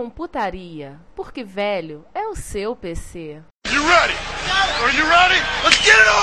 Retrocomputaria, porque velho é o seu PC. You ready? Are you ready? Let's get it on!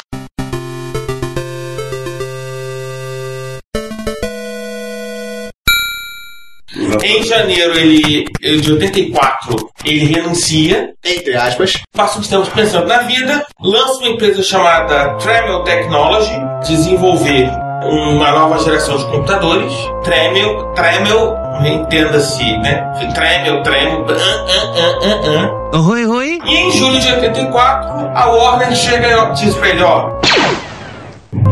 Em janeiro ele, ele de 84, ele renuncia, Entre aspas. passa uns tempos pensando na vida, lança uma empresa chamada Tremel Technology, desenvolver uma nova geração de computadores. Tremel, Tremel, entenda-se, né? Tremel, Tremel, ah, ah. Oi, oi. E em julho de 84, a Warner chega e diz pra ele, ó,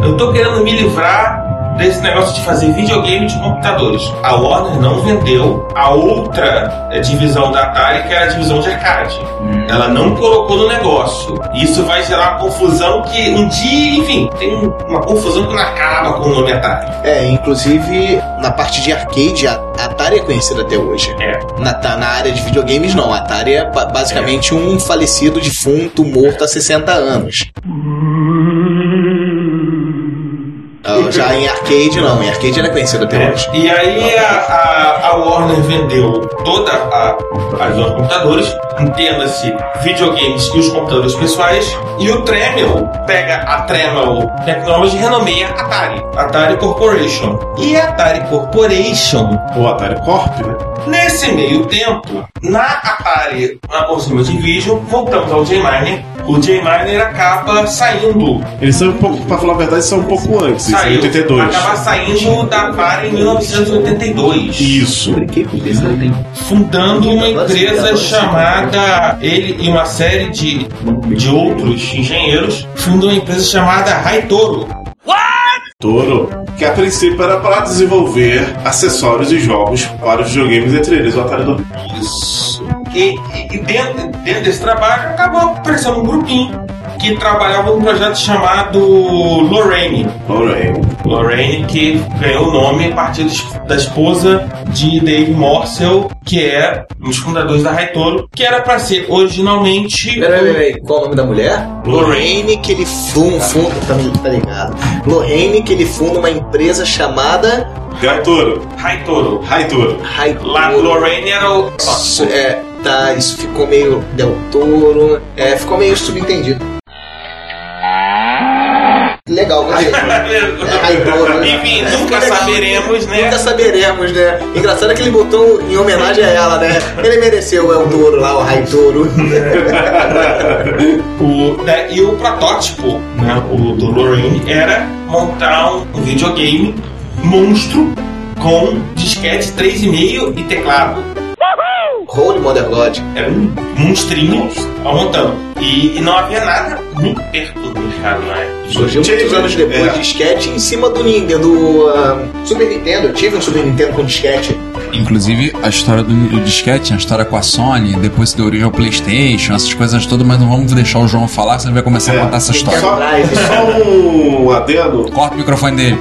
eu tô querendo me livrar desse negócio de fazer videogame de computadores. A Warner não vendeu a outra eh, divisão da Atari, que era a divisão de arcade. Ela não colocou no negócio. Isso vai gerar uma confusão que um dia, enfim, tem uma confusão que não acaba com o nome Atari. É, inclusive na parte de arcade, a Atari é conhecida até hoje. É. Na, tá na área de videogames, não. A Atari é ba- basicamente um falecido defunto morto há 60 anos. Já em arcade, não. Em arcade ela é conhecida até hoje. E aí a, a, a Warner vendeu toda a, a divisão de computadores, entenda-se videogames e os computadores pessoais, e o Tremel pega a Tremel Technology e renomeia Atari, Atari Corporation. E a Atari Corporation, Ou Atari Corp, né? nesse meio tempo, na Atari, na Consumer Division, voltamos ao J-Miner, o J-Miner acaba saindo Eles são um pouco, pra falar a verdade, são um pouco antes, isso é saiu, 82. acaba saindo da Atari em 1982. Isso. fundando uma empresa chamada ele e uma série de, de outros engenheiros fundam uma empresa chamada Raitoro. Toro, que a princípio era para desenvolver acessórios e jogos para os videogames, entre eles o Atari 2000. Isso. E, e- e dentro, dentro desse trabalho acabou aparecendo um grupinho que trabalhava num projeto chamado Lorraine. Lorraine. Lorraine, que ganhou o nome a partir da esposa de Dave Morsel, que é um dos fundadores da Raitoro, que era para ser originalmente Peraí, peraí, peraí. Qual o nome da mulher? Lorraine, que ele funda. funda tá, tá ligado? Lorraine, que ele funda uma empresa chamada Gatoro. Raitoro. Raitoro. Raitoro. Lá Lorraine era o. Isso, é, tá, isso ficou meio Del Toro. É, ficou meio subentendido. Legal, gostei. É, Raitoro. né? Enfim, É, nunca legal. saberemos, né? Nunca saberemos, né? Engraçado é que ele botou em homenagem a ela, né? Ele mereceu é o touro lá, o Raitoro. O, da- e o protótipo né, o, do Lorraine era montar um videogame monstro com disquete 3,5 e teclado. Holy Mother God. Era um monstrinho ao montando. E, e não havia nada muito perto do mercado na época. Surgiu muitos anos depois, É. disquete em cima do Nintendo, do ah, Super Nintendo. Eu tive um Super Nintendo com disquete. Inclusive, a história do, do disquete, a história com a Sony, depois se deu origem ao Playstation, essas coisas todas, mas não vamos deixar o João falar, senão ele vai começar a É. contar essa história. Só, só um adendo. Corta o microfone dele.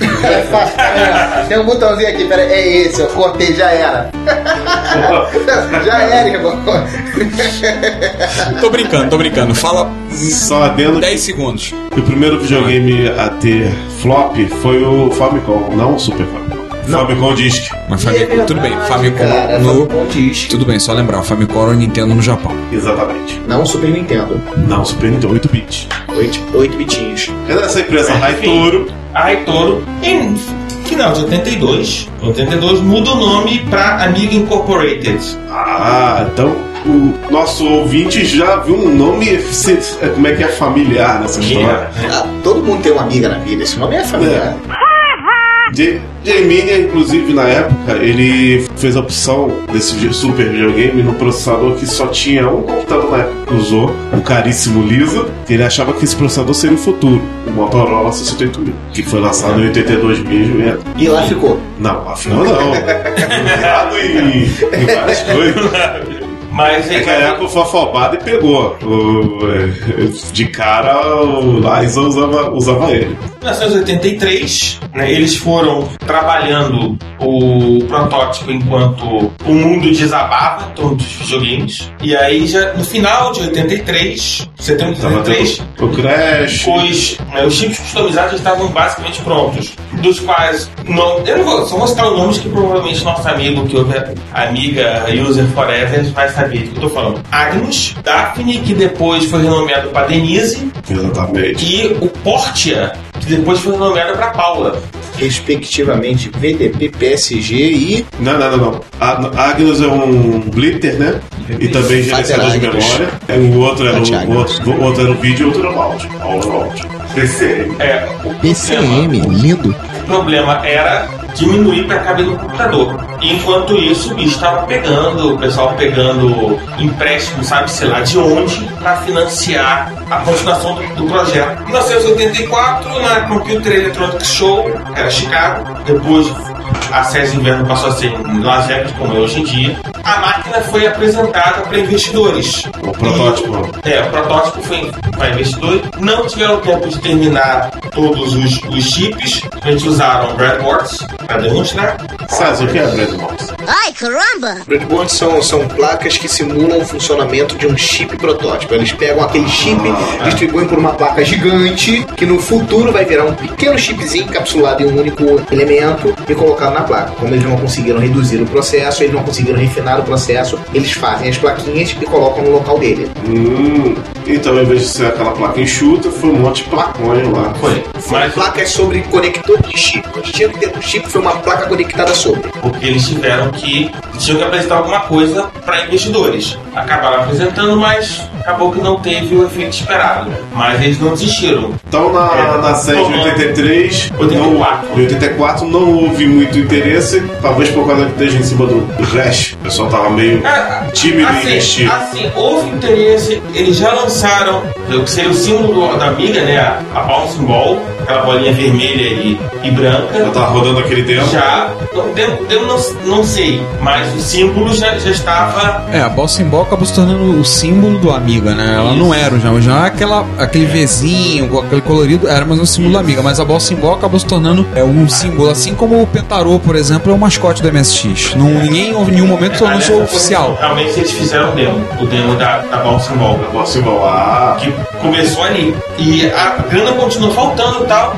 É fácil. É, tem um botãozinho aqui, pera É esse, eu cortei, já era. já era, irmão. Tô brincando, tô brincando. Fala Só adendo 10 segundos. o primeiro videogame a ter flop foi o Famicom, não o Super Famicom. Famicom Disk. Mas Famicom, tudo bem. Famicom Cara, no. Famicom diz. Tudo bem, só lembrar, o Famicom era o Nintendo no Japão. Exatamente. Não Super Nintendo. Não, Super Nintendo, 8 bits. 8, 8 bitinhos. Era essa empresa Raitoro. A Raitoro, em final de 82, 82 muda o nome para Amiga Incorporated. Ah, então o nosso ouvinte já viu um nome, se- é, como é que é familiar nessa história. Ah, todo mundo tem uma amiga na vida, esse nome é familiar. J- J-Mania, inclusive, na época, ele fez a opção desse super videogame no processador que só tinha um computador na época que usou, o caríssimo Lisa, que ele achava que esse processador seria o futuro, o Motorola 68000, que foi lançado em 82.000 E lá ficou. Não, afinal não. Usado em, em várias coisas. Mas É que a Apple foi afobada e pegou. De cara, o Liza usava, usava ele. Em 1983, né, eles foram trabalhando o protótipo enquanto o mundo desabava em torno dos videogames. E aí, já no final de 83, setembro de Tava 83, tendo o Crash. os, né, os chips customizados estavam basicamente prontos. Dos quais, não, eu não vou, só vou citar os nomes que provavelmente nosso amigo, que ouve a amiga User Forever, vai saber do que eu tô falando. Agnus, Daphne, que depois foi renomeado para Denise, Exatamente. e o Portia, que depois foi renomeado para Paula. Respectivamente, VDP, PSG e. Não, não, não, não. A- Agnus é um Blitter, né? E também gerenciador de Agnus. memória. É, O outro era Fater o, Agnus. outro, o outro era o vídeo e o outro era o áudio. All-round. PCM. É, o PCM, problema, lindo. o problema era diminuir para caber no computador. Enquanto isso, o bicho estava pegando, o pessoal pegando empréstimo, sabe, sei lá de onde, para financiar a continuação do, do projeto. Em 1984, na Computer Electronics Show, era Chicago, depois a inverno passou a ser Vegas, como é hoje em dia, a máquina foi apresentada para investidores. O protótipo. E- é, o protótipo foi para investidores. Não tiveram tempo de terminar todos os, os chips. A gente usaram breadboards para demonstrar. César, o que é Breadbox? Ai, caramba! Breadboards são, são placas que simulam o funcionamento de um chip protótipo. Eles pegam aquele chip, distribuem por uma placa gigante, que no futuro vai virar um pequeno chipzinho encapsulado em um único elemento e colocado na placa. Como eles não conseguiram reduzir o processo, eles não conseguiram refinar o processo, eles fazem as plaquinhas e colocam no local dele. Hum, então, em vez de ser aquela placa enxuta, foi um monte de placonha lá. Foi. Mas Placas sobre conector de chip. O que tinha que ter no chip foi uma placa conectada sobre. porque eles tiveram que. tinham que apresentar alguma coisa para investidores. Acabaram apresentando, mas acabou que não teve o efeito esperado. Mas eles não desistiram. Então, na, É, na série de tomando- 83, 84. Não, em 84 não houve muito interesse, talvez por causa que esteja em cima do Rash. O pessoal tava meio É, tímido em assim, investir. assim, houve interesse, eles já lançaram o que seria o símbolo da amiga, né? A, a bouncing ball, aquela bolinha vermelha e, e branca. Já tava rodando aquele demo. Já, não, demo, demo não, não sei, mas o símbolo já, já estava. É, a Ball Ball acabou se tornando o símbolo do Amiga, né? Ela não era o já, já aquela, aquele Vzinho, com aquele colorido, era mais um símbolo da Amiga, mas a Ball Ball acabou se tornando é, um símbolo, assim como o Pentarô, por exemplo, é o mascote do MSX. Não, ninguém em nenhum momento tornou Aliás, isso foi- oficial. Realmente eles fizeram o demo, o demo da, da bouncing ball. Posso lá. que começou ali. E a grana continuou faltando e tal.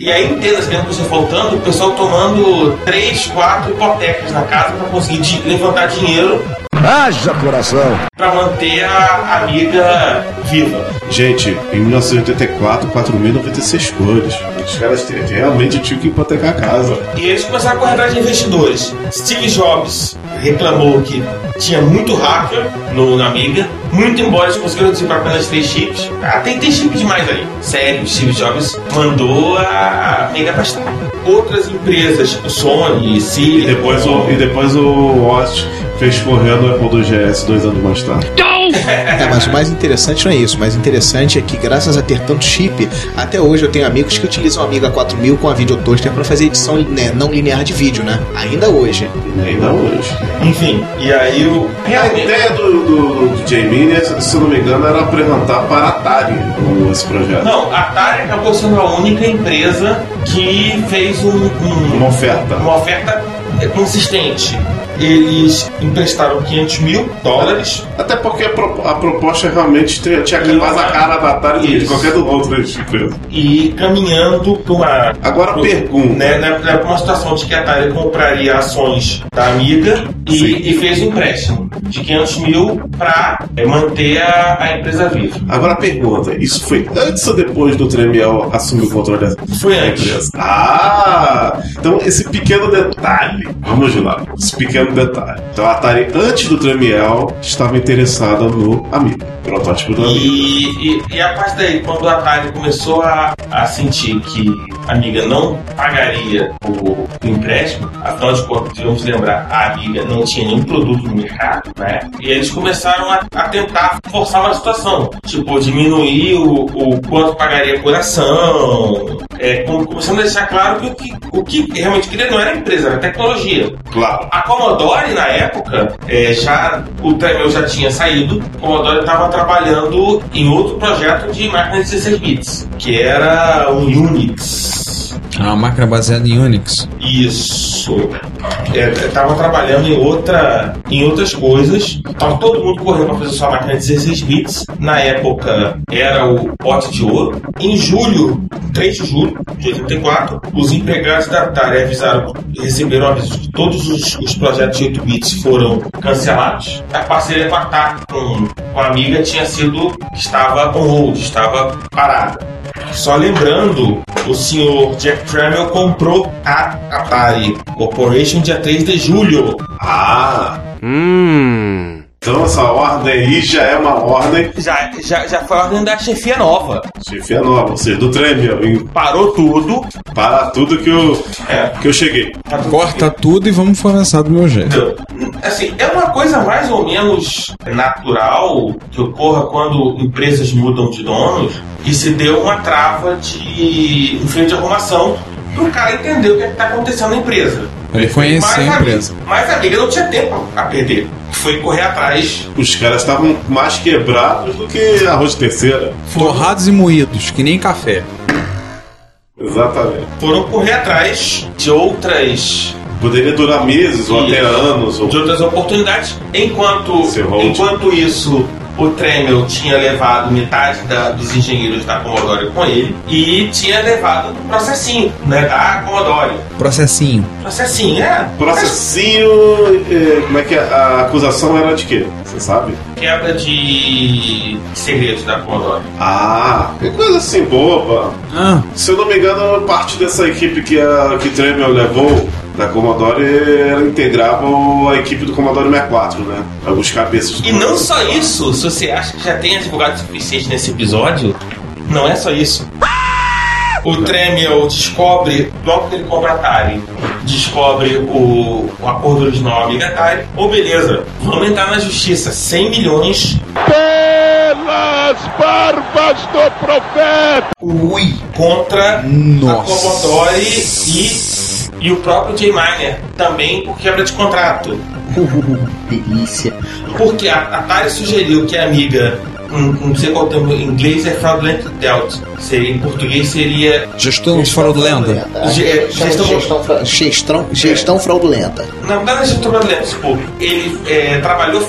E aí, entenda, as começou faltando, o pessoal tomando três, quatro hipotecas na casa para conseguir levantar dinheiro Haja coração. para manter a amiga viva. Gente, em 1984, 4.096 cores. Os caras te- realmente tinham que hipotecar a casa. E eles começaram a correr atrás de investidores. Steve Jobs reclamou que tinha muito hacker no, na Amiga, muito embora eles conseguiram para apenas três chips. Ah, tem, tem chip demais ali. Sério, Steve Jobs mandou a Amiga pastar. Outras empresas, tipo Sony, E Silicon... depois o, e depois o Oz fez correr no Apple do GS dois anos mais tarde. É, mas o mais interessante não é isso. O mais interessante é que, graças a ter tanto chip, até hoje eu tenho amigos que utilizam a Amiga 4000 com a Videotoaster para fazer edição né, não linear de vídeo, né? Ainda hoje. Ainda hoje. Enfim, e aí o... A Realmente... ideia do, do, do J-Mini, se eu não me engano, era apresentar para a Atari o- esse projeto. Não, a Atari acabou sendo a única empresa que fez um- um, Uma oferta. uma oferta consistente. Eles emprestaram 500 mil dólares. Até porque a, pro- a proposta realmente tinha, tinha mais a cara da Atari do que de qualquer do outro empresa. e caminhando para uma. Agora pro- pergunta. Né, né, né, pra uma situação de que a Atari compraria ações da Amiga e, e fez um empréstimo de 500 mil para manter a, a empresa viva. Agora pergunta, isso foi antes ou depois do Tremiel assumir o controle da Foi antes. empresa? Ah! Então esse pequeno detalhe Vamos lá, esse pequeno detalhe. Então a Atari, antes do Tramiel, estava interessada no Amiga, protótipo do Amiga. E, e, e a partir daí, quando a Atari começou a, a sentir que a Amiga não pagaria o, o empréstimo, afinal de contas, vamos lembrar, a Amiga não tinha nenhum produto no mercado, né? E eles começaram a, a tentar forçar uma situação, tipo, diminuir o, o quanto pagaria por ação, é, com- começando a deixar claro que o que, o que realmente queria não era a empresa, era a tecnologia. Claro. A Commodore, na época, é, já, o Tremel já tinha saído. A Commodore estava trabalhando em outro projeto de máquina de 16 bits, que era o Unix. É uma máquina baseada em Unix. Isso. Estava trabalhando em, outra, em outras coisas. Tava todo mundo correndo para fazer sua máquina de 16 bits. Na época era o pote de ouro. Em julho, 3 de julho de 84, os empregados da Atari avisaram, receberam aviso de que todos os, os projetos de 8 bits foram cancelados. A parceria com a Atari, com, com a amiga, tinha sido, estava on hold, estava parada. Só lembrando, o senhor Jack Tramiel comprou a Atari Corporation dia 3 de julho. Ah! Então essa ordem aí já é uma ordem Já, já, já foi a ordem da chefia nova. chefia nova, ou seja, do Tramiel. em- Parou tudo. Para tudo que eu, É. que eu cheguei. Corta tudo e vamos começar do meu jeito. Então, assim, é uma coisa mais ou menos natural que ocorra quando empresas mudam de donos e se deu uma trava de um freio de arrumação para o cara entender o que está acontecendo na empresa. Ele conhecia a Mas empresa. Mas a amiga não tinha tempo a perder. Foi correr atrás. Os caras estavam mais quebrados do que arroz de terceira. Torrados e moídos, que nem café. Exatamente. Foram correr atrás de outras Poderia durar meses ou Isso. até anos. Ou... de outras oportunidades, enquanto, enquanto isso o Tremel tinha levado metade da- dos engenheiros da Commodore com ele e tinha levado o processinho né, da Commodore. Processinho. Processinho, é. Processinho. eh, como é que é? a acusação era de quê? Você sabe? Quebra de segredos da Commodore. Ah, que coisa assim boba. Ah, Se eu não me engano, parte dessa equipe que a que Tremel levou da Commodore ela integrava a equipe do Commodore 64, né? Alguns cabeças do E não só isso, se você acha que já tem advogado suficiente nesse episódio, não é só isso. O Tremel descobre, logo que ele compra a Atari, descobre o, o acordo original Amiga Atari. Ô, beleza, vamos entrar na justiça. 100 milhões. Pelas barbas do profeta! Ui! Contra a Nossa. Commodore e, e o próprio Jay Miner. Também por quebra de contrato. Delícia. Porque a Atari sugeriu que a amiga, um, não sei qual termo em inglês, é fraudulent dealt. Seria, em português seria gestor fraudulenta. É, gestão- gestão, gestão, gestão fraudulenta. Não, não era gestão fraudulenta, tipo, ele é, trabalhou,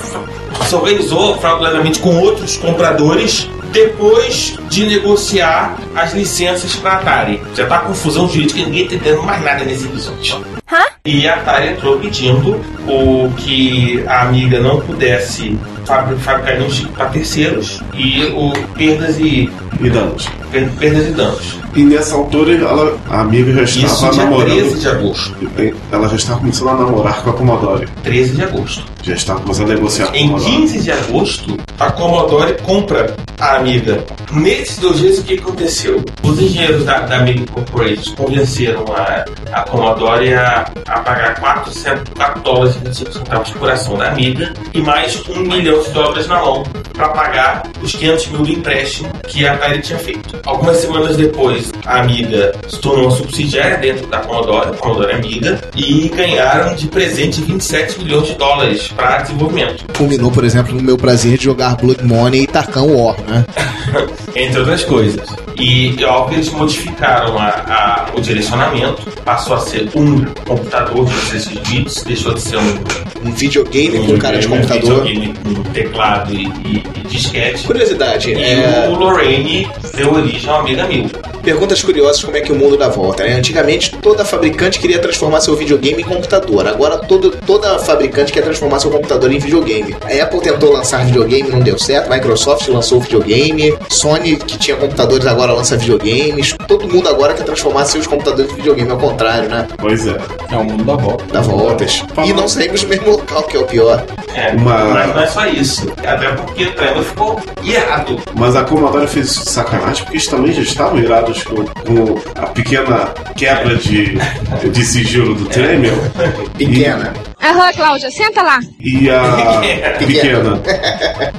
se organizou fraudulentamente com outros compradores depois de negociar as licenças para Atari. Já tá confusão jurídica, ninguém tá entendendo mais nada nesse episódio. E a Atari entrou pedindo o que a amiga não pudesse fabri- fabricar nenhum chip para terceiros e o perdas e e danos. per- perdas e danos. E nessa altura ela, a amiga já Isso estava dia namorando. 13 de agosto. Ela já estava começando a namorar com a Commodore. 13 de agosto. Já estava começando a negociar com a Em Commodore. 15 de agosto, a Commodore compra a Amiga. Nesses dois dias, o que aconteceu? Os engenheiros da, da Amiga Corporation convenceram a, a Commodore a, a pagar 4, cent- 4 dólares e 25 centavos por ação da Amiga e mais um milhão de dólares na mão para pagar os 500 mil do empréstimo que a Atari tinha feito. Algumas semanas depois, a Amiga se tornou uma subsidiária dentro da Commodore, a Commodore Amiga, e ganharam de presente 27 milhões de dólares para desenvolvimento. Culminou, por exemplo, no meu prazer de jogar Blood Money e Tarkan War, né? entre outras coisas. E óbvio que eles modificaram a, a- o direcionamento, passou a ser um computador de 16 bits, deixou de ser um, Um videogame um com cara de um computador. videogame com teclado e, e- disquete. Curiosidade, E é, o Lorraine deu origem ao Amiga 1000. perguntas curiosas como é que o mundo dá volta, né? Antigamente toda fabricante queria transformar seu videogame em computador. Agora todo, toda fabricante quer transformar seu computador em videogame. A Apple tentou lançar videogame, não deu certo. Microsoft lançou videogame. Sony, que tinha computadores, agora lança videogames. Todo mundo agora quer transformar seus computadores em videogame, ao contrário, né? Pois é. É o mundo da volta. Dá voltas. E não saímos do mesmo local, que é o pior. É, Uma- Mas não é só isso. Até porque trailer ficou irado. Mas a Commodore fez isso de sacanagem porque eles também já estavam irados com, com a pequena quebra de, de sigilo do Tremel Pequena. Aham, Cláudia, senta lá. e a pequena.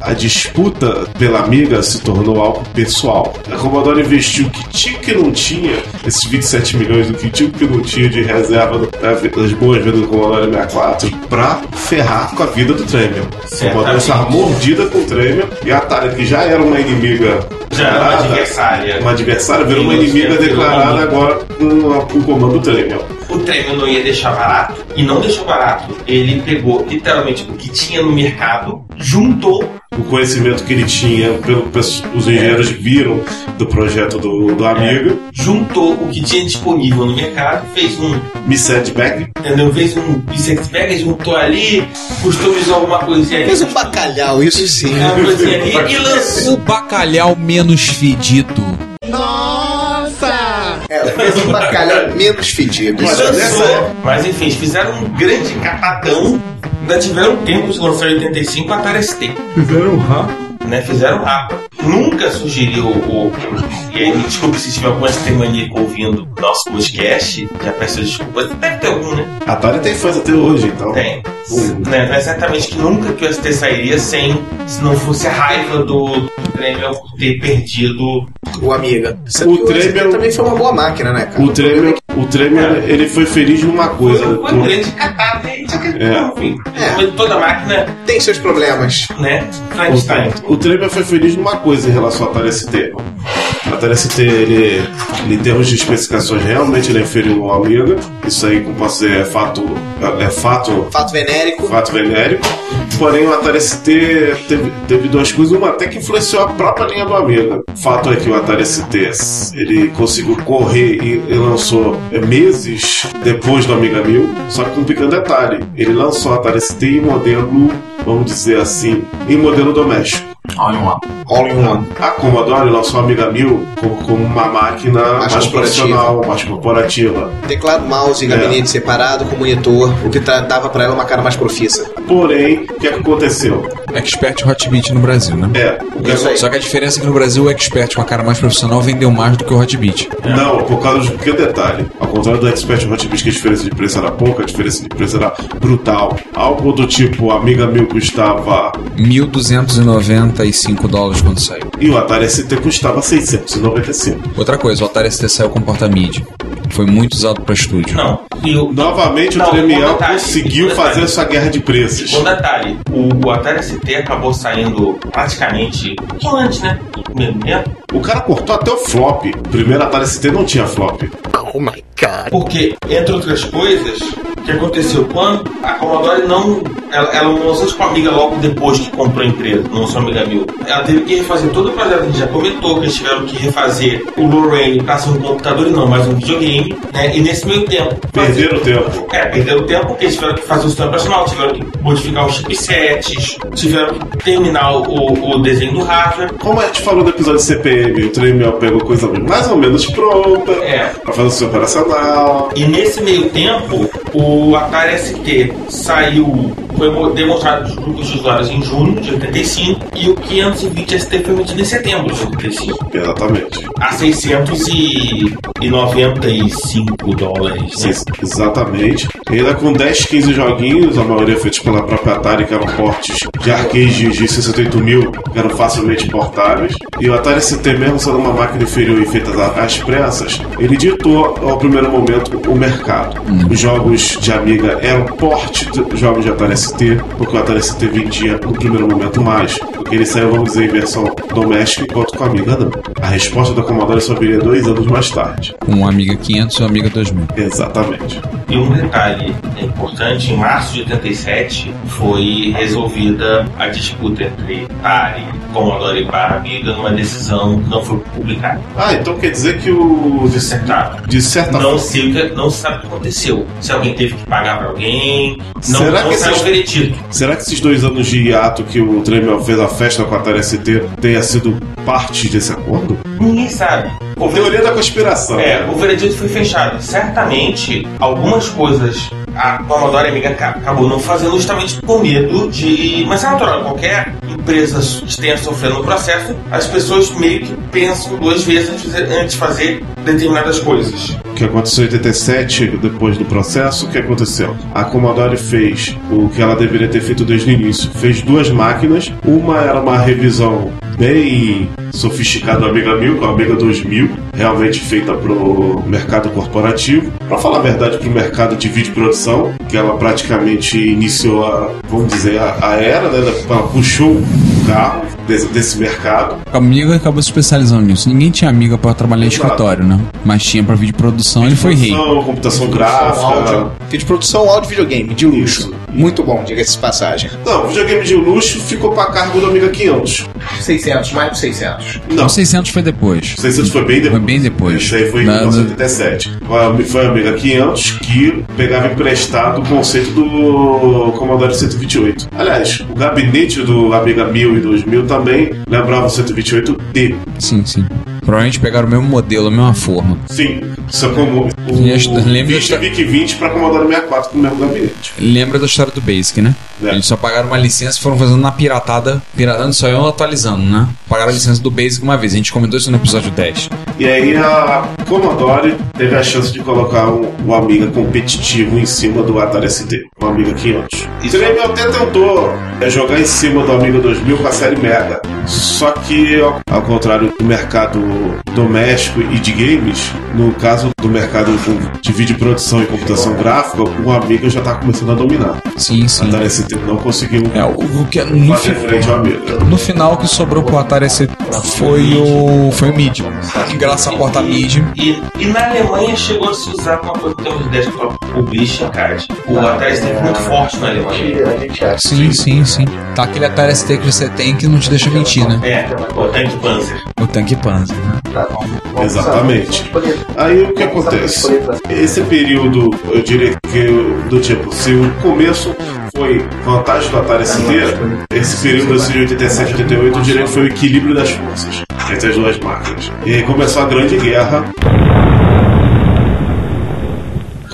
A disputa pela amiga se tornou algo pessoal. A Commodore investiu o que tinha e que não tinha, esses 27 milhões do que tinha e que não tinha de reserva do- das boas vendas do Commodore 64 pra ferrar com a vida do Tremel. A Commodore estava mordida com o Tremel e a Atari, que já era uma inimiga Já era uma adversária. uma adversária, virou uma inimiga declarada agora com a- com o comando Tremel. O Tremel não ia deixar barato e não deixou barato. Ele pegou literalmente o que tinha no mercado, juntou o conhecimento que ele tinha, pelo, pes- os engenheiros viram do projeto do, do amigo, juntou o que tinha disponível no mercado, fez um, me setback, entendeu? Fez um bisect bag, juntou ali, customizou alguma coisinha ali. Fez um bacalhau, isso sim. Uma coisinha ali e lançou. O bacalhau menos fedido. É, fez um bacalhau menos fedido. E é- lançou. época- Mas enfim, eles fizeram um grande catadão. Ainda tiveram tempo de lançar em 85 a Atari ST. Fizeram rápido. Né, fizeram rápido. Nunca sugeriu o. E aí, me desculpe se tiver algum ST maníaco ouvindo nosso podcast, já peço desculpas. Deve ter algum, né? a Atari tem fãs até hoje, então. Tem. Hum. Né, não é certamente que nunca que o ST sairia sem. Se não fosse a raiva do, do Tremel por ter perdido. O Amiga. O Tremel- também foi uma boa máquina, né, cara? O Tremel, o Tremel ele foi feliz numa coisa. Foi, um com- grande? É. Enfim, É. toda máquina, Tem seus problemas. né? Frankenstein. O, o Tremel foi feliz numa coisa em relação ao Atari ST. O Atari ST, ele, ele, em termos de especificações, realmente ele é inferior ao Amiga. Isso aí, como posso dizer, é fato, é, fato Fato venérico. fato venérico. Porém, o Atari ST teve, teve duas coisas, uma até que influenciou a própria linha do Amiga. O fato é que o Atari ST ele conseguiu correr e, e lançou é, meses depois do Amiga 1000, só que com um pequeno detalhe: ele lançou o Atari ST em modelo, vamos dizer assim, em modelo doméstico. All in one. A Commodore lançou a Amiga 1000 como, como uma máquina Mais mais, profissional, mais corporativa. Teclado, mouse, gabinete separado, com monitor, o que dava pra ela uma cara mais profissa. Porém, o que, é que aconteceu? Expert Hotbit no Brasil, né? É, o que Isso aí. Só que a diferença é que no Brasil o Expert com a cara mais profissional vendeu mais do que o Hotbit. Não, por causa de um pequeno detalhe. Ao contrário do Expert Hotbit, que a diferença de preço era pouca, a diferença de preço era brutal. Algo do tipo, Amiga 1000 custava 1.295 dólares quando saiu. e o Atari ST custava 695. Outra coisa, o Atari ST saiu com porta-mídia. Foi muito usado para estúdio. Não. E o, Novamente, Não, o detalhe, conseguiu detalhe. fazer sua guerra de preços. Com detalhe, o, o Atari ST acabou saindo praticamente um antes, né? Tempo. O cara cortou até o flop. O primeiro Atari ST não tinha flop. Porque, entre outras coisas, o que aconteceu? Quando a Commodore não. Ela, ela não lançou com a amiga logo depois que comprou a empresa, não lançou a amiga mil. Ela teve que refazer todo o projeto, a gente já comentou que eles tiveram que refazer o Lorraine para ser um computador e não mais um videogame, né? E nesse meio tempo. Perderam tempo. É, perderam tempo porque eles tiveram que fazer o sistema operacional, tiveram que modificar os chipsets, tiveram que terminar o, o desenho do hardware. Como a gente falou no episódio CPM, o Tremiel pegou coisa mais ou menos pronta É. pra fazer o seu operacional. E nesse meio tempo, o Atari ST saiu, foi mo- demonstrado nos grupos de usuários em junho de 85 e o 520 ST foi vendido em setembro de 85 Exatamente. a 695 dólares. né? Sim, exatamente. Ainda com 10, 15 joguinhos, a maioria feitos pela própria Atari, que eram portes de arcade de 68 mil, que eram facilmente portáveis. E o Atari ST, mesmo sendo uma máquina inferior e feita às pressas, ele ditou ao primeiro momento o mercado. Os jogos de Amiga eram porte de jogos de Atari ST, porque o Atari ST vendia no primeiro momento mais, porque ele saiu, vamos dizer, em versão doméstica, enquanto com a Amiga não. A resposta da Commodore só viria dois anos mais tarde. Com o Amiga 500 e o Amiga 2000. Exatamente. E um detalhe importante, em março de 87 foi resolvida a disputa entre Atari, Commodore e Amiga numa decisão que não foi publicada. Ah, então quer dizer que o. De, Dissertado. de certa Não, forma. sei não se sabe o que aconteceu. Se alguém teve que pagar pra alguém, não, Será não que esses- Será que esses dois anos de hiato que o Tremel fez a festa com a Atari ST tenha sido parte desse acordo? Ninguém sabe. O Teoria da conspiração. É, o veredito foi fechado. Certamente, algumas coisas a Commodore Amiga ca- acabou não fazendo justamente com medo de. Mas é natural, qualquer empresa que tenha sofrendo no processo, as pessoas meio que pensam duas vezes antes de fazer determinadas coisas. O que aconteceu em 87, depois do processo, o que aconteceu? A Commodore fez o que ela deveria ter feito desde o início. Fez duas máquinas. Uma era uma revisão bem sofisticada do Amiga 1000, com a Amiga 2000, realmente feita para o mercado corporativo. Para falar a verdade, para o mercado de vídeo produção, que ela praticamente iniciou a, vamos dizer, a, a era, né? Ela puxou o carro desse, desse mercado. A amiga acabou se especializando nisso. Ninguém tinha amiga pra trabalhar em escritório, né? Mas tinha pra vídeo produção, ele foi rei. Computação áudio, gráfica. vídeo produção, áudio, videogame, de luxo. Muito bom, diga-se de passagem. Não, videogame de luxo ficou para cargo do Amiga 500. 600, mais de 600. Não, O 600 foi depois. 600 foi bem depois. Foi bem depois. Isso aí foi em Na- 1987. Foi- Foi a Amiga 500 que pegava emprestado o conceito do Commodore 128. Aliás, o gabinete do Amiga 1000 e 2000 também lembrava o 128D. Sim, sim. Provavelmente pegaram o mesmo modelo, a mesma forma. Sim, só como o E esta- lembra 20 esta- VIC 20 para Commodore 64 com o mesmo gabinete. Lembra da história do Basic, né? É. Eles só pagaram uma licença e foram fazendo na piratada. Piratando só iam atualizando, né? Pagaram a licença do Basic uma vez. A gente comentou isso no episódio 10. E aí a Commodore teve a chance de colocar um, um Amiga competitivo em cima do Atari ST, o Amiga 500. E o Tremel até tentou é, jogar em cima do Amiga 2000 com a série Mega. Só que, ao contrário do mercado doméstico e de games, no caso do mercado de vídeo produção e computação gráfica, o Amiga já está começando a dominar. Sim, O sim. Atari ST não conseguiu É, o, o que no, fazer fi- frente ao Amiga. no final o que sobrou pro Atari ST foi o foi o MIDI. Graças à porta MIDI. E, e na Alemanha chegou a se usar uma coisa de desktop publishing card. O Atari esteve muito forte na Alemanha. A gente acha. Sim, sim, sim. Tá aquele Atari ST que você tem que não te deixa mentir, né? É, o Tank Panzer. O tanque Panzer, né? Exatamente. Aí o que acontece? Esse período, eu diria que do tipo, se o começo foi vantagem do Atari ST, esse período assim, de 87 e 88, eu diria que foi o equilíbrio das forças entre as duas máquinas. E aí começou a grande guerra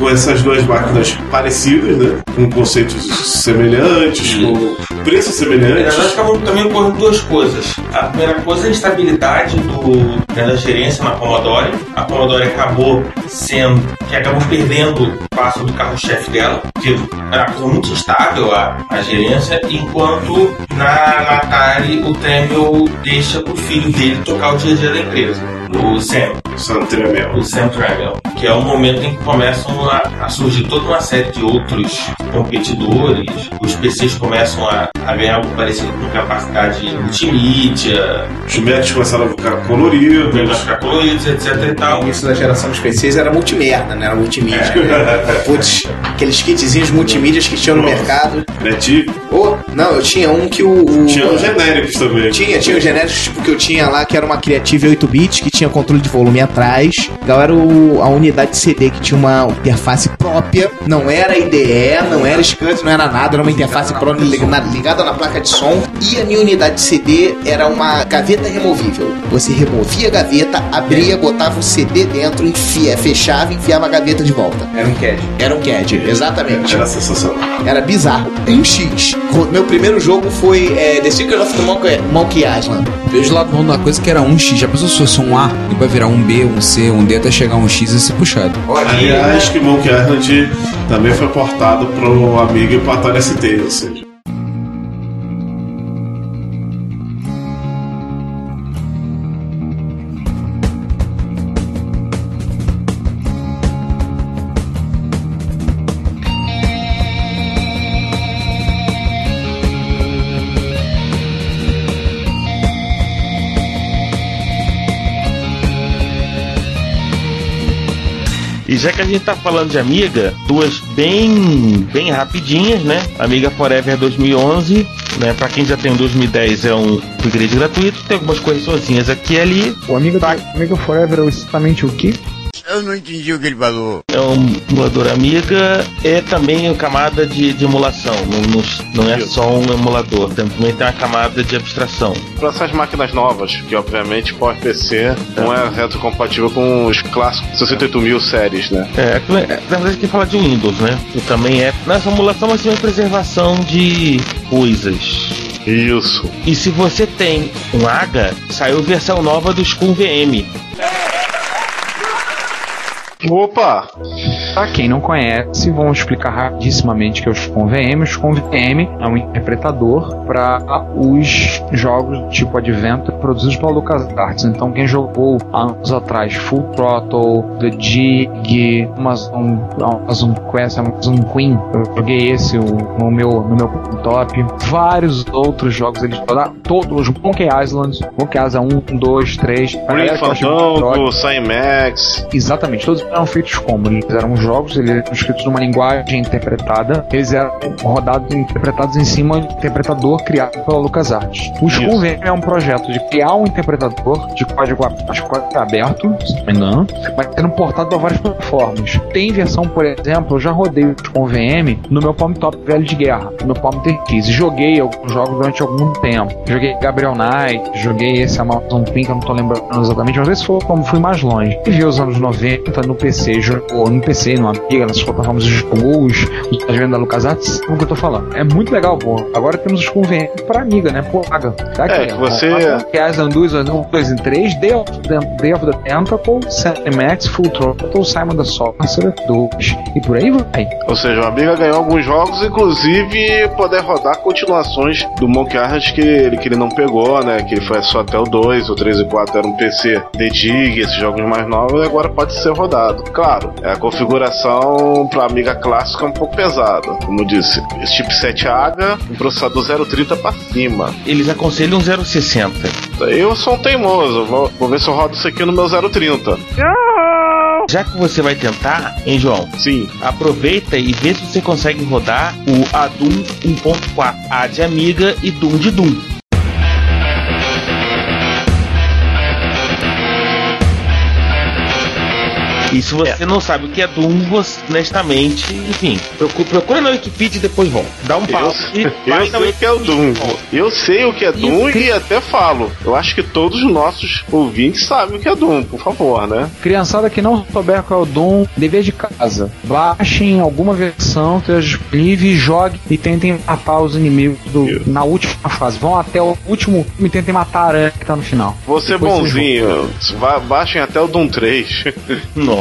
com essas duas máquinas parecidas, né? Com conceitos semelhantes, com preços semelhantes. acabam também ocorrendo duas coisas. A primeira coisa é a instabilidade do, né, da gerência na Commodore. A Commodore acabou sendo, que acabou perdendo o passo do carro-chefe dela, porque era uma coisa muito instável a, a gerência, enquanto na, na Atari o Tremel deixa pro filho dele tocar o dia a dia da empresa, o Sam. San Tremel. o Sam Tremel, que é o momento em que começam a, a surgir toda uma série de outros competidores, os PCs começam a, a ganhar algo parecido com capacidade multimídia, Os médicos começaram a ficar coloridos. começam a ficar coloridos, etc e tal. O início da geração dos PCs era multimerda, né? Era multimídia. Putz, aqueles kitzinhos multimídias que tinham no mercado. Criativo. Oh, não, eu tinha um que o. o- Tinha os genéricos também. Tinha, tinha os genéricos, tipo, que eu tinha lá, que era uma Creative 8-bits, que tinha controle de volume atrás. Legal era o- a unidade de CD, que tinha uma interface própria. Não era IDE, não era SCSI, não era nada, era uma interface própria ligada na placa de som. E a minha unidade de CD era uma gaveta removível. Você removia a gaveta, abria, botava o CD dentro, enfia, fechava e enfiava a gaveta de volta. Era um CAD. Era um CAD, exatamente. Era sensacional. Era bizarro. Em X. Meu primeiro jogo foi é, The Secret of the Monkey, Monkey Island. Vejo lá da coisa que era um X. Já pensou se fosse um A e vai virar um B, um C, um D até chegar um X e ser puxado. Aliás, que Monkey Island também foi portado pro Amiga e pro Atari ST, ou seja. Já que a gente tá falando de Amiga, duas bem bem rapidinhas, né? Amiga Forever 2011, né? Pra quem já tem o 2010 é um upgrade gratuito, tem algumas correçõezinhas aqui e ali. O Amiga, Amiga Forever é exatamente o quê? Eu não entendi o que ele falou. É um emulador Amiga, é também uma camada de, de emulação, não, não, não é só um emulador, também tem uma camada de abstração. Para essas máquinas novas, que obviamente PowerPC não é retrocompatível com os clássicos 68 mil séries, né? É, é- na verdade quem fala de Windows, né? Que também é nessa emulação, mas tem uma preservação de coisas. Isso. E se você tem um AGA, saiu versão nova do Scum VM. Opa! Pra quem não conhece, vamos explicar rapidissimamente que é o SCOM VM. O SCOM VM é um interpretador para os jogos tipo Adventure produzidos pela LucasArts. Então, quem jogou há anos atrás Full Throttle, The Dig, Amazon, Amazon Quest, Amazon Queen, eu joguei esse no meu, no meu top. Vários outros jogos eles jogaram, todos os Monkey Island, Monkey Island 1, 2, 3. A Green Fandango, Cymax. Exatamente, todos eram feitos como? Eles eram jogos, eles eram escritos numa linguagem interpretada, eles eram rodados, interpretados em cima de um interpretador criado pela LucasArts. O VM é um projeto de criar um interpretador de código, aberto, se não me engano, mas sendo portado para várias plataformas. Tem versão, por exemplo, eu já rodei o Skull VM no meu Palm Top velho de guerra, no meu Palm TX, e joguei alguns jogos durante algum tempo. Joguei Gabriel Knight, joguei esse Amazon Pink, eu não tô lembrando exatamente, mas esse foi como fui mais longe. E vi os anos 90 no PC, jogou no PC, no Amiga, nas plataformas os das vendas da LucasArts, sabe o que eu tô falando. É muito legal, pô. Agora temos os convênios pra Amiga, né? Pô, paga. Tá aqui, É, que você- Que as 1, 2, 2 e 3, Day of, the, Day of the Tentacle, Max, Full Throttle, Simon the Sorcerer 2, e por aí vai. Ou seja, o Amiga ganhou alguns jogos, inclusive poder rodar continuações do Monkey Island que ele, que ele não pegou, né? Que ele foi só até o 2, o 3 e 4 era um PC The Dig, esses jogos mais novos, e agora pode ser rodado. Claro, é, a configuração para Amiga clássica é um pouco pesada. Como eu disse, esse chipset AGA, um processador 030 para cima. Eles aconselham 060. Eu sou um teimoso, vou, vou ver se eu rodo isso aqui no meu 030. Já que você vai tentar, hein, João? Sim. Aproveita e vê se você consegue rodar o Adum 1.4, A de Amiga e Doom de Doom. E se você não sabe o que é Doom, você, honestamente, enfim, procura, procura na Wikipedia e depois volta. Dá um pau e Eu vai sei o que é o Doom. Eu sei o que é Doom e até falo. Eu acho que todos os nossos ouvintes sabem o que é Doom, por favor, né? Criançada que não souber qual é o Doom, dever de casa. Baixem alguma versão esteja disponível e joguem e tentem matar os inimigos do- na última fase. Vão até o último e tentem matar a aranha que tá no final. Você bonzinho, ba- baixem até o Doom 3. Nossa.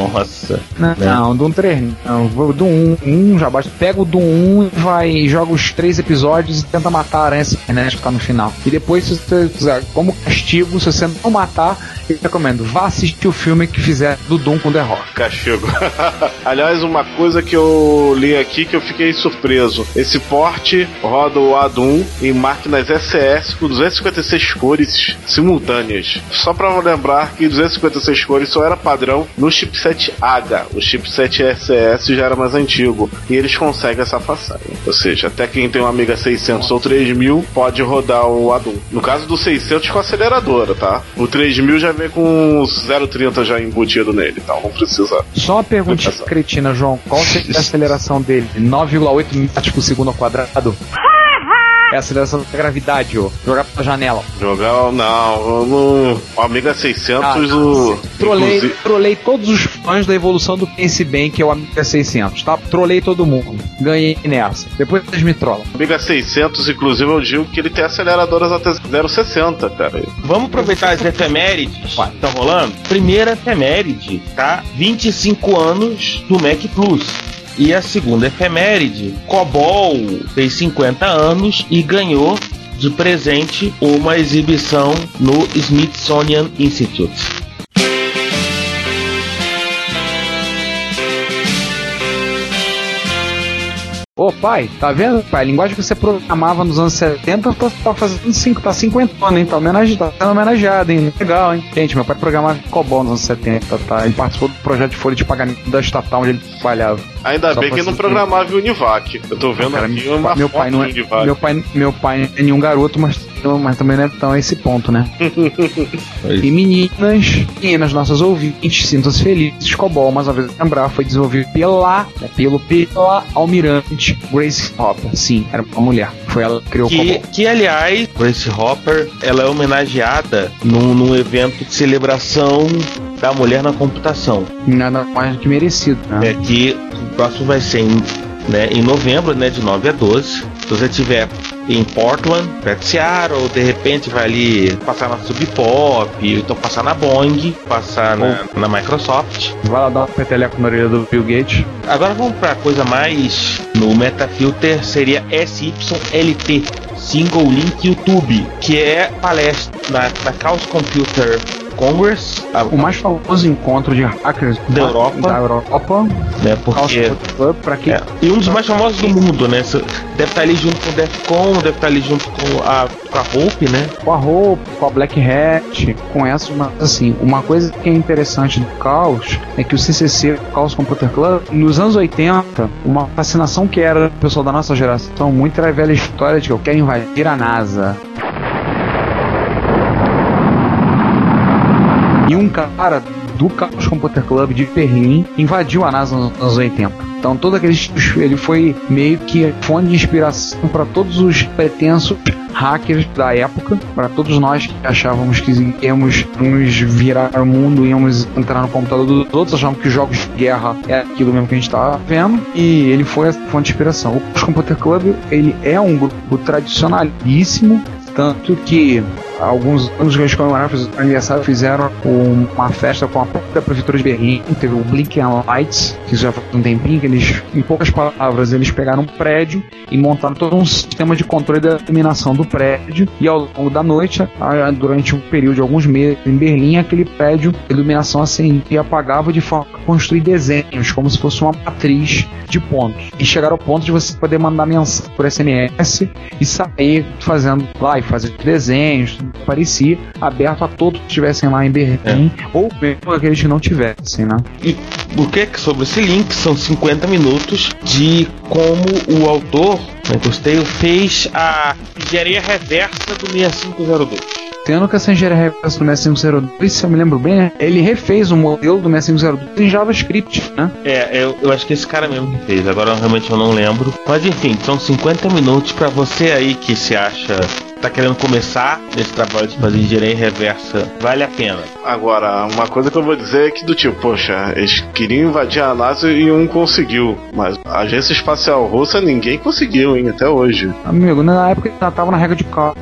Não, não, Doom 3 não. O Doom 1, 1 já basta. Pega o Doom 1 e vai e joga os três episódios e tenta matar a aranha cibernética que tá no final. E depois, se você quiser, como castigo, se você não matar, eu recomendo, vá assistir o filme que fizer do Doom com The Rock. Castigo. Aliás, uma coisa que eu li aqui que eu fiquei surpreso. Esse porte roda o Adum em máquinas SS com 256 cores simultâneas. Só pra lembrar que 256 cores só era padrão no chipset AGA. O chipset SS já era mais antigo. E eles conseguem essa façanha. Ou seja, até quem tem um Amiga 600 ou 3000 pode rodar o Adum. No caso do 600 com aceleradora, tá? O 3000 já vem com os 030 já embutido nele, então não precisa. Só uma perguntinha cretina, João. Qual seria a aceleração dele? 9,8 metros por segundo ao quadrado? É a aceleração da gravidade, ô. Jogar pela janela. Jogar, não, no o Amiga 600, Ah, o. Trolei, inclusive- trolei todos os fãs da evolução do Pense Bem, que é o Amiga 600, tá? Trolei todo mundo. Ganhei nessa. Depois vocês me trollam. Amiga 600, inclusive, eu digo que ele tem aceleradoras até 0,60, cara. Vamos aproveitar as efemérides que estão rolando? Primeira efeméride, tá? 25 anos do Mac Plus. E a segunda efeméride, Cobol fez 50 anos e ganhou de presente uma exibição no Smithsonian Institute. Ô pai, tá vendo, pai? A linguagem que você programava nos anos 70 tá, tá fazendo 5, tá 50 anos, hein? Tá, homenage, tá sendo homenageado, hein? Legal, hein? Gente, meu pai programava COBOL nos anos 70, tá? Ele participou do projeto de folha de pagamento da estatal onde ele trabalhava. Ainda Só bem que não programava o Univac. Eu tô vendo Cara, aqui uma meu foto pai não é, Univac. meu pai, meu pai não é nenhum garoto, mas, mas também não é tão a esse ponto, né? E meninas, meninas, nossas ouvintes, sintam-se felizes. Cobol, mais uma vez lembrar, foi desenvolvido pela, né, pelo, pela almirante Grace Hopper. Sim, era uma mulher. Foi ela que criou o Que, Cobol. que, aliás, Grace Hopper, ela é homenageada num, num evento de celebração da mulher na computação. Nada mais do que merecido, né? É que o próximo vai ser em, né, em novembro, né, de 9 a 12. Se você estiver em Portland, perto de Seattle, de repente vai ali passar na Sub Pop, então passar na Boeing, passar na, na Microsoft. Vai lá dar um peteleco na orelha do Bill Gates. Agora vamos para coisa mais no Metafilter, seria SYLT, Single Link YouTube, que é palestra na, na Chaos Computer Congress, O mais famoso encontro de hackers Da Europa. Da Europa. né, porque pra quem É, e um dos mais famosos do mundo, né? Deve estar ali junto com o Defcon, deve estar ali junto com a, com a Hope, né? com a roupa, com a Black Hat, com essas, mas assim, uma coisa que é interessante do Caos é que o CCC, o Caos Computer Club, nos anos 80, uma fascinação que era do pessoal da nossa geração, muito era a velha história de que eu quero invadir a NASA. E um cara do Chaos Computer Club de Berlim invadiu a NASA nos anos 80. Então todo aquele ele foi meio que fonte de inspiração para todos os pretensos hackers da época, para todos nós que achávamos que íamos nos virar o mundo, íamos entrar no computador dos outros, achavam que os jogos de guerra é aquilo mesmo que a gente estava vendo, e ele foi essa fonte de inspiração. O Computer Club ele é um grupo tradicionalíssimo, tanto que alguns anos que comemoraram o aniversário fizeram uma festa com a própria prefeitura de Berlim, teve o Blink and Lights, que já faz um tempinho, que eles, em poucas palavras, eles pegaram um prédio e montaram todo um sistema de controle da iluminação do prédio, e ao longo da noite, durante um período de alguns meses em Berlim, aquele prédio, a iluminação acendia e apagava de forma a construir desenhos, como se fosse uma matriz de pontos. E chegaram ao ponto de você poder mandar mensagem por SMS e sair fazendo lá e fazer desenhos, parecia aberto a todos que estivessem lá em Berlim, ou mesmo aqueles que não tivessem, né? E o que é que sobre esse link? São 50 minutos de como o autor, né, Costello, fez a engenharia reversa do 6502. Tendo que essa engenharia reversa do 6502, se eu me lembro bem, ele refez o modelo do 6502 em JavaScript, né? É, eu, eu acho que esse cara mesmo que fez, agora realmente eu não lembro. Mas enfim, são 50 minutos pra você aí que se acha. Tá querendo começar nesse trabalho de fazer engenharia reversa, vale a pena. Agora, uma coisa que eu vou dizer é que do tipo, poxa, eles queriam invadir a NASA e um conseguiu. Mas a agência espacial russa ninguém conseguiu, hein, até hoje. Amigo, na época tava na regra de carro.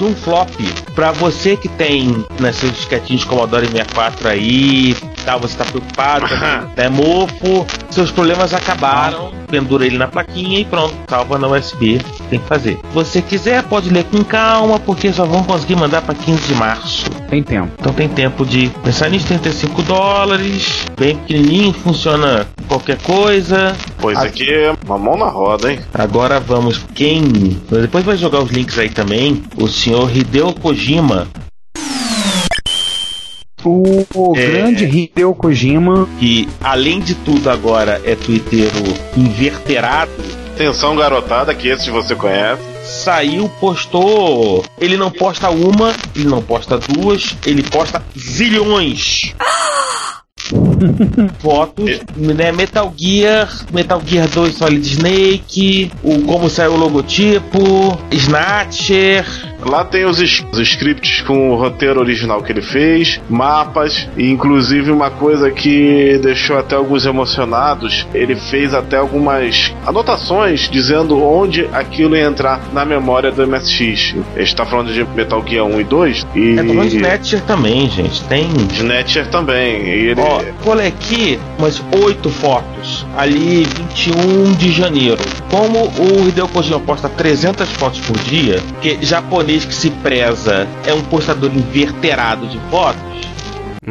Um flop pra você que tem né, seus disquetinhos Commodore 64 aí, tá, você tá preocupado, tá, é mofo, seus problemas acabaram, pendura ele na plaquinha e pronto, salva na USB, tem que fazer. Se você quiser, pode ler com calma, porque só vão conseguir mandar pra 15 de março. Tem tempo. Então tem tempo de pensar nisso, 35 dólares, bem pequenininho, funciona qualquer coisa. Pois aqui é uma mão na roda, hein? Agora vamos, quem depois vai jogar os links aí também, o senhor Hideo Kojima, O, o É. grande Hideo Kojima, que além de tudo agora é twitteiro inverterado, Atenção, garotada, que esse você conhece. saiu, postou. Ele não posta uma, ele não posta duas, ele posta zilhões. Fotos, né? Metal Gear, Metal Gear 2 Solid Snake, o como saiu o logotipo, Snatcher, Lá tem os, os scripts com o roteiro original que ele fez, mapas, e inclusive uma coisa que deixou até alguns emocionados, ele fez até algumas anotações dizendo onde aquilo ia entrar na memória do MSX. Ele está falando de Metal Gear 1 e 2 e é do Snatcher também, gente. Tem Snatcher também. E ele Ó, aqui umas oito fotos. Ali, 21 de janeiro. Como o Hideo Kojima posta 300 fotos por dia, que japonês que se preza é um postador inverterado de fotos,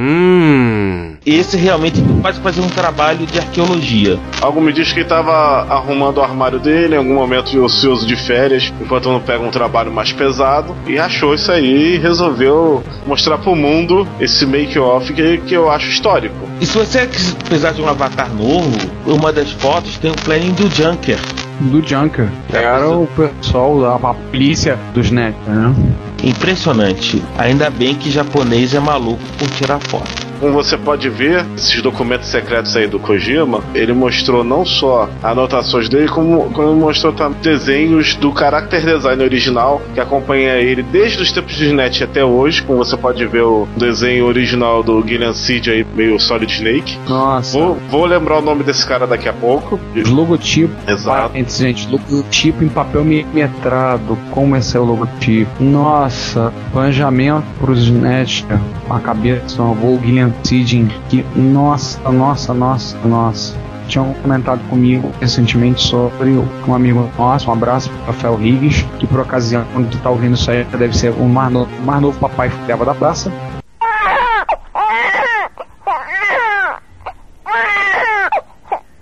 Hum. Esse realmente quase fazer um trabalho de arqueologia. Algo me diz que ele tava arrumando o armário dele em algum momento ocioso de férias, enquanto não pega um trabalho mais pesado, e achou isso aí e resolveu mostrar pro mundo esse make-off que, que eu acho histórico. E se você precisar de um avatar novo, uma das fotos tem o planning do Junker. Do Junker. Era o pessoal da a polícia dos net, né? Impressionante. Ainda bem que japonês é maluco por tirar foto. Como você pode ver, esses documentos secretos aí do Kojima, ele mostrou não só anotações dele, como, como mostrou também desenhos do character design original, que acompanha ele desde os tempos de net até hoje, como você pode ver o desenho original do Gillian Seed aí, meio Solid Snake. Nossa. Vou, vou lembrar o nome desse cara daqui a pouco. Os logotipos. Exato. Parênteses, gente, logotipo em papel milimetrado. Como esse é o logotipo? Nossa, planejamento pros net. A cabeça, o Seeding. Que, nossa, nossa, nossa, nossa. Tinham comentado comigo recentemente sobre um amigo nosso, um abraço pro Rafael Riggs, que por ocasião, quando tu tá ouvindo isso aí, deve ser o mais novo, mais novo papai da praça.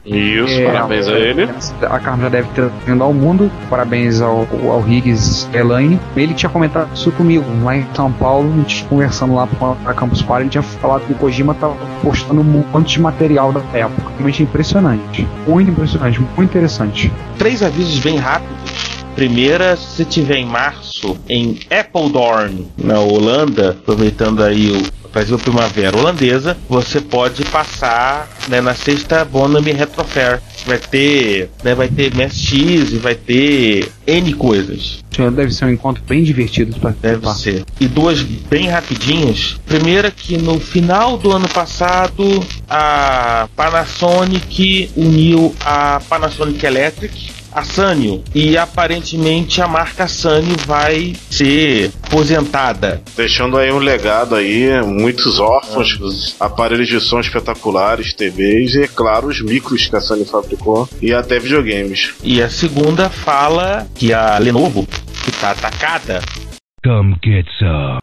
Isso, É, parabéns a ele. A Carmen já deve ter vindo ao mundo. Parabéns ao, ao Higgs e Elaine. Ele tinha comentado isso comigo lá em São Paulo, a gente conversando lá para Campus Party. Ele tinha falado que o Kojima tava postando um monte de material da época. Realmente impressionante. Muito impressionante, muito interessante. Três avisos bem rápidos. Primeira, se tiver em março em Appledorn, na Holanda, aproveitando aí o Brasil Primavera holandesa, você pode passar né, na sexta Bonami Retro Fair. Vai ter, né, vai ter MSX e vai ter N coisas. Deve ser um encontro bem divertido para Deve ser. E duas bem rapidinhas. Primeira que no final do ano passado a Panasonic uniu a Panasonic Electric a Sanyo e aparentemente a marca Sanyo vai ser aposentada. Deixando aí um legado aí, muitos órfãos, aparelhos de som espetaculares, TVs e, é claro, os micros que a Sony fabricou e até videogames. E a segunda fala que a Lenovo, que tá atacada, Come get some.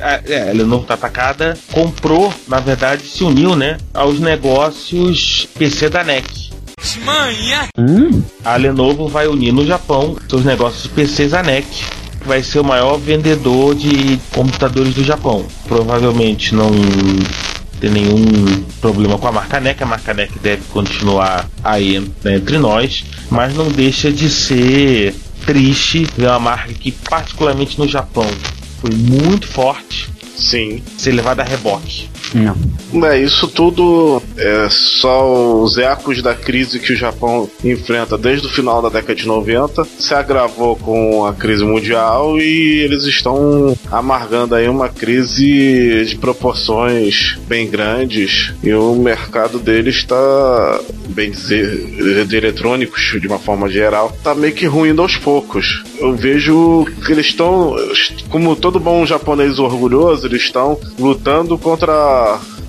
a, é, a Lenovo tá atacada, comprou, na verdade, se uniu, né, aos negócios PC da NEC. Manha! A Lenovo vai unir no Japão seus negócios de PCs a NEC, que vai ser o maior vendedor de computadores do Japão. Provavelmente não tem nenhum problema com a marca NEC, a marca NEC deve continuar aí né, entre nós, mas não deixa de ser triste ver uma marca que, particularmente no Japão, foi muito forte, Sim. ser levada a reboque. Não. É, isso tudo é só os ecos da crise que o Japão enfrenta desde o final da década de 90. Se agravou com a crise mundial e eles estão amargando aí uma crise de proporções bem grandes e o mercado deles está, bem dizer, de eletrônicos de uma forma geral, está meio que ruindo aos poucos. Eu vejo que eles estão, como todo bom japonês orgulhoso, eles estão lutando contra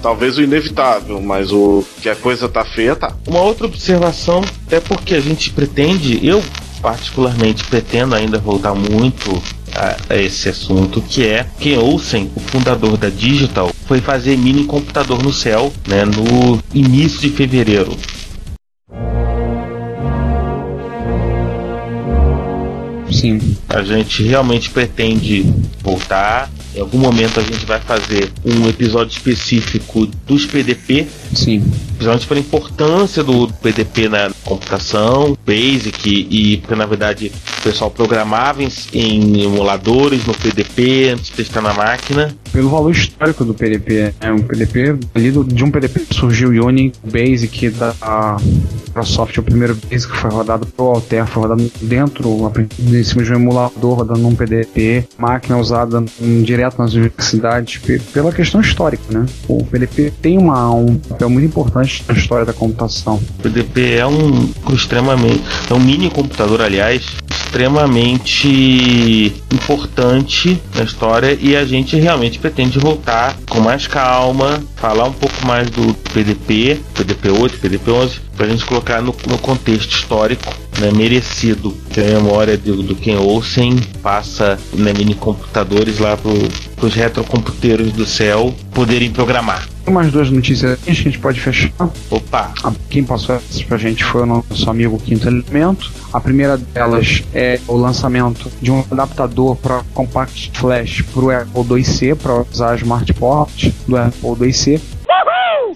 talvez o inevitável, mas o que a coisa tá feia, tá. Uma outra observação é porque a gente pretende, eu particularmente pretendo ainda voltar muito a, a esse assunto, que é Ken Olsen, o fundador da Digital, foi fazer mini computador no céu, né, no início de fevereiro. Sim. A gente realmente pretende voltar. Em algum momento a gente vai fazer um episódio específico dos PDP, Sim. principalmente pela importância do PDP na computação, Basic e porque na verdade o pessoal programava em, em emuladores no PDP antes de testar na máquina. Pelo valor histórico do PDP. É um PDP, ali do- de um PDP surgiu o Uni Basic da Microsoft, o primeiro Basic que foi rodado pelo Altair, foi rodado dentro, em cima de um emulador, rodando num PDP, máquina usada hum, direto nas universidades, pe- pela questão histórica, né? O PDP tem uma, um papel muito importante na história da computação. O PDP é um extremamente, é um mini computador, aliás, extremamente importante na história e a gente realmente pretende voltar com mais calma, falar um pouco mais do PDP, PDP 8, PDP 11, pra gente colocar no, no contexto histórico, né, merecido, que a memória do, do Ken Olsen passa né, mini computadores lá para os retrocomputeiros do céu poderem programar. Umas duas notícias que a gente pode fechar. Opa! Ah, Quem passou essas pra gente foi o nosso amigo Quinto Elemento. A primeira delas é o lançamento de um adaptador para Compact Flash para o Apple IIc, para usar Smart Port do Apple IIc.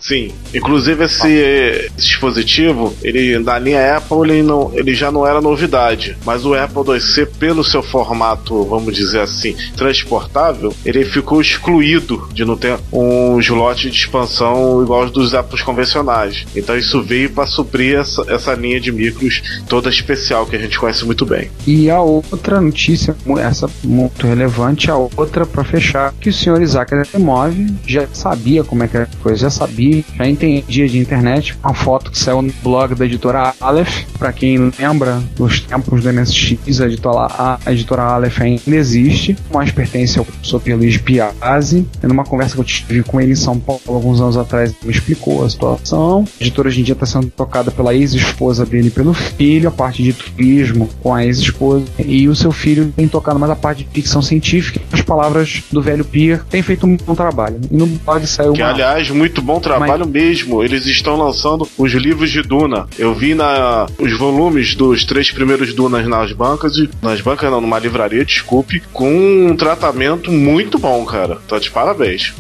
Sim. Inclusive esse, esse dispositivo, ele na linha Apple, ele, não, ele já não era novidade. Mas o Apple IIc, pelo seu formato, vamos dizer assim, transportável, ele ficou excluído de não ter um slot de expansão igual aos dos Apples convencionais. Então isso veio para suprir essa, essa linha de micros toda especial que a gente conhece muito bem. E a outra notícia, essa muito relevante, a outra para fechar, que o senhor Isaac Asimov já sabia como é que era a coisa, já sabia, já entendia de internet. Uma foto que saiu no blog da editora Aleph, para quem lembra dos tempos do MSX, a editora, a editora Aleph ainda existe, mas pertence ao professor Pierluigi Piazzi. E numa conversa que eu tive com ele em São Paulo alguns anos atrás, ele me explicou a situação. A editora hoje em dia está sendo tocada pela ex-esposa dele e pelo filho, a parte de turismo com a ex-esposa. E o seu filho tem tocado mais a parte de ficção científica. As palavras do velho Pier tem feito um bom trabalho. E no blog saiu Que, uma... aliás, muito bom trabalho mesmo. Eles estão lançando os livros de Duna. Eu vi na, os volumes dos três primeiros Dunas nas bancas, e, nas bancas não, numa livraria, desculpe, com um tratamento muito bom, cara. Tá de parabéns.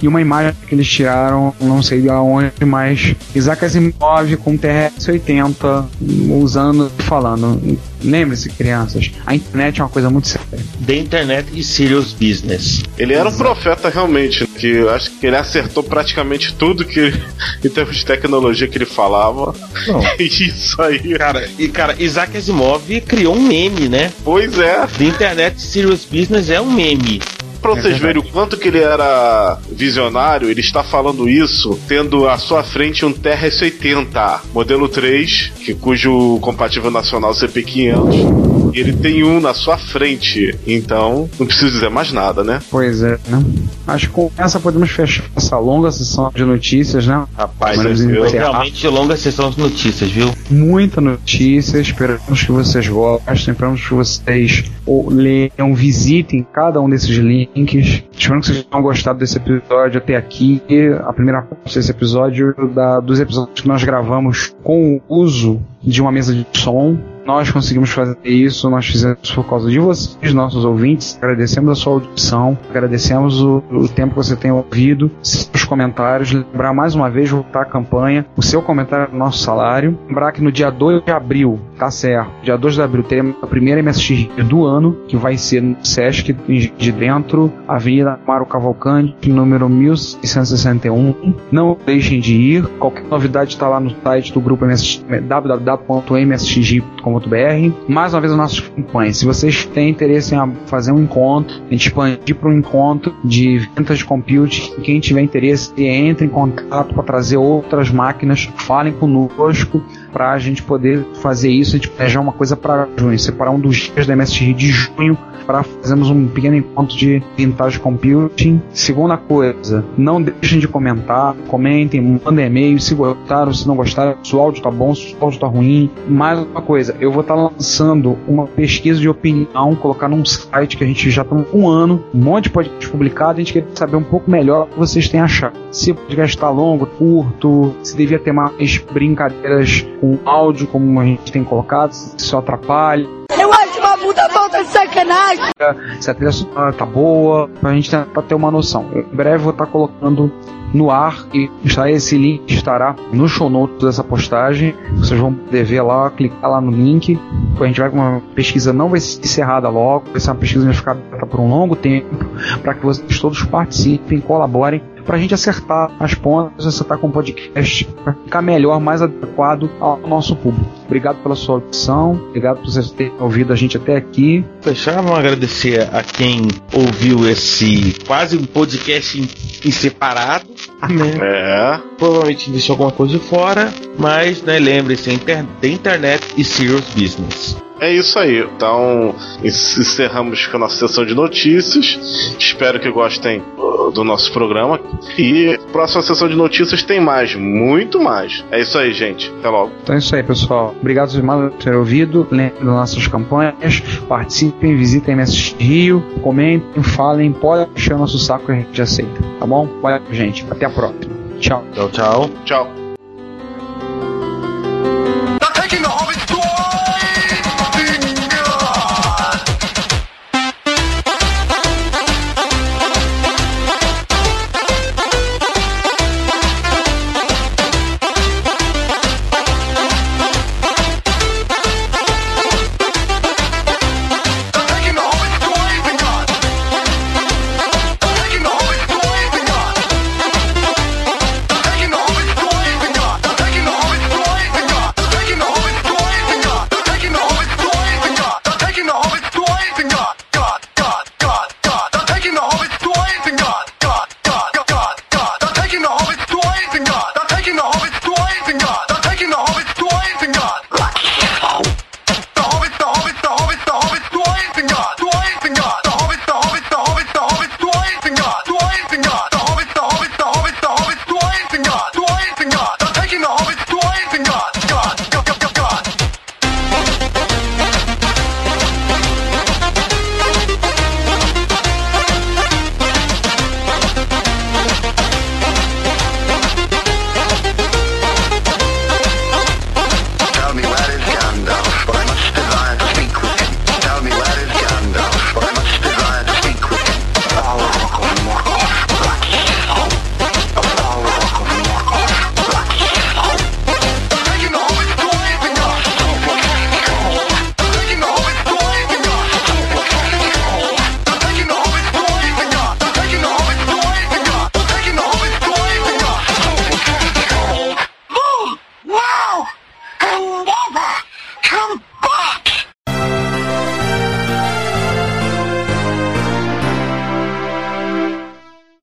E uma imagem que eles tiraram, não sei aonde, mas Isaac Asimov com TRS-80 usando e falando. Lembre-se, crianças, a internet é uma coisa muito séria. The Internet e Serious Business. Ele era um profeta realmente, que eu acho que ele acertou praticamente tudo que em termos de tecnologia que ele falava. Não. Isso aí. Cara, e cara, Isaac Asimov criou um meme, né? Pois é. The Internet e Serious Business é um meme. Pra vocês verem o quanto que ele era visionário, ele está falando isso tendo à sua frente um TRS-80, modelo 3, que, cujo compatível nacional CP500. E ele tem um na sua frente. Então, não preciso dizer mais nada, né? Pois é, né? Acho que com essa podemos fechar essa longa sessão de notícias, né? Rapaz, encerrar. realmente longa sessão de notícias, viu? Muita notícia, esperamos que vocês gostem, esperamos que vocês ou leiam, visitem cada um desses links. Esperamos que vocês tenham gostado desse episódio até aqui. A primeira parte desse episódio, da, dos episódios que nós gravamos com o uso de uma mesa de som. Nós conseguimos fazer isso, nós fizemos por causa de vocês, nossos ouvintes. Agradecemos a sua audição, agradecemos o, o tempo que você tem ouvido, seus comentários. Lembrar mais uma vez, voltar à campanha, o seu comentário é o nosso salário. Lembrar que no dia 2 de abril, tá certo, dia 2 de abril teremos a primeira MSX do ano, que vai ser no Sesc de dentro, Avenida Amaro Cavalcante, número 1661. Não deixem de ir, qualquer novidade está lá no site do grupo MSX, www.msxg.com.br. Mais uma vez, as nossas campanhas. Se vocês têm interesse em fazer um encontro, a gente expandir para um encontro de ventas de computing, quem tiver interesse, entre em contato para trazer outras máquinas, falem conosco para a gente poder fazer isso. A gente planejar uma coisa para junho, separar um dos dias da MSX de junho para fazermos um pequeno encontro de vintage computing. Segunda coisa, não deixem de comentar, comentem, mandem e-mail se gostaram, se não gostaram, se o áudio tá bom, se o áudio tá ruim. Mais uma coisa, eu vou estar lançando uma pesquisa de opinião, colocar num site que a gente já tem um ano, um monte de podcast publicado, a gente quer saber um pouco melhor o que vocês têm achado. Se o podcast está longo, curto, se devia ter mais brincadeiras com áudio, como a gente tem colocado, isso atrapalha. Eu acho uma puta falta de sacanagem. Se a trilha sonora tá boa, pra gente tentar ter uma noção. Eu, em breve vou estar colocando no ar e está esse link estará no show notes dessa postagem. Vocês vão poder ver lá, clicar lá no link. A gente vai com uma pesquisa não vai ser encerrada logo, vai ser uma pesquisa que vai ficar por um longo tempo, para que vocês todos participem, colaborem para a gente acertar as pontas, acertar com o podcast, para ficar melhor, mais adequado ao nosso público. Obrigado pela sua audição, obrigado por vocês terem ouvido a gente até aqui. Fechar, vamos agradecer a quem ouviu esse quase um podcast em, em separado. Né? É. Provavelmente deixou alguma coisa de fora, mas né, lembre-se, inter, da internet e serious business. É isso aí. Então, encerramos com a nossa sessão de notícias. Espero que gostem do nosso programa. E próxima sessão de notícias tem mais, muito mais. É isso aí, gente. Até logo. Então é isso aí, pessoal. Obrigado demais por ter ouvido. Lembrem das nossas campanhas. Participem, visitem MS Rio, comentem, falem, podem encher o nosso saco e a gente aceita. Tá bom? Olha, gente. Até a próxima. Tchau. Tchau, tchau. Tchau.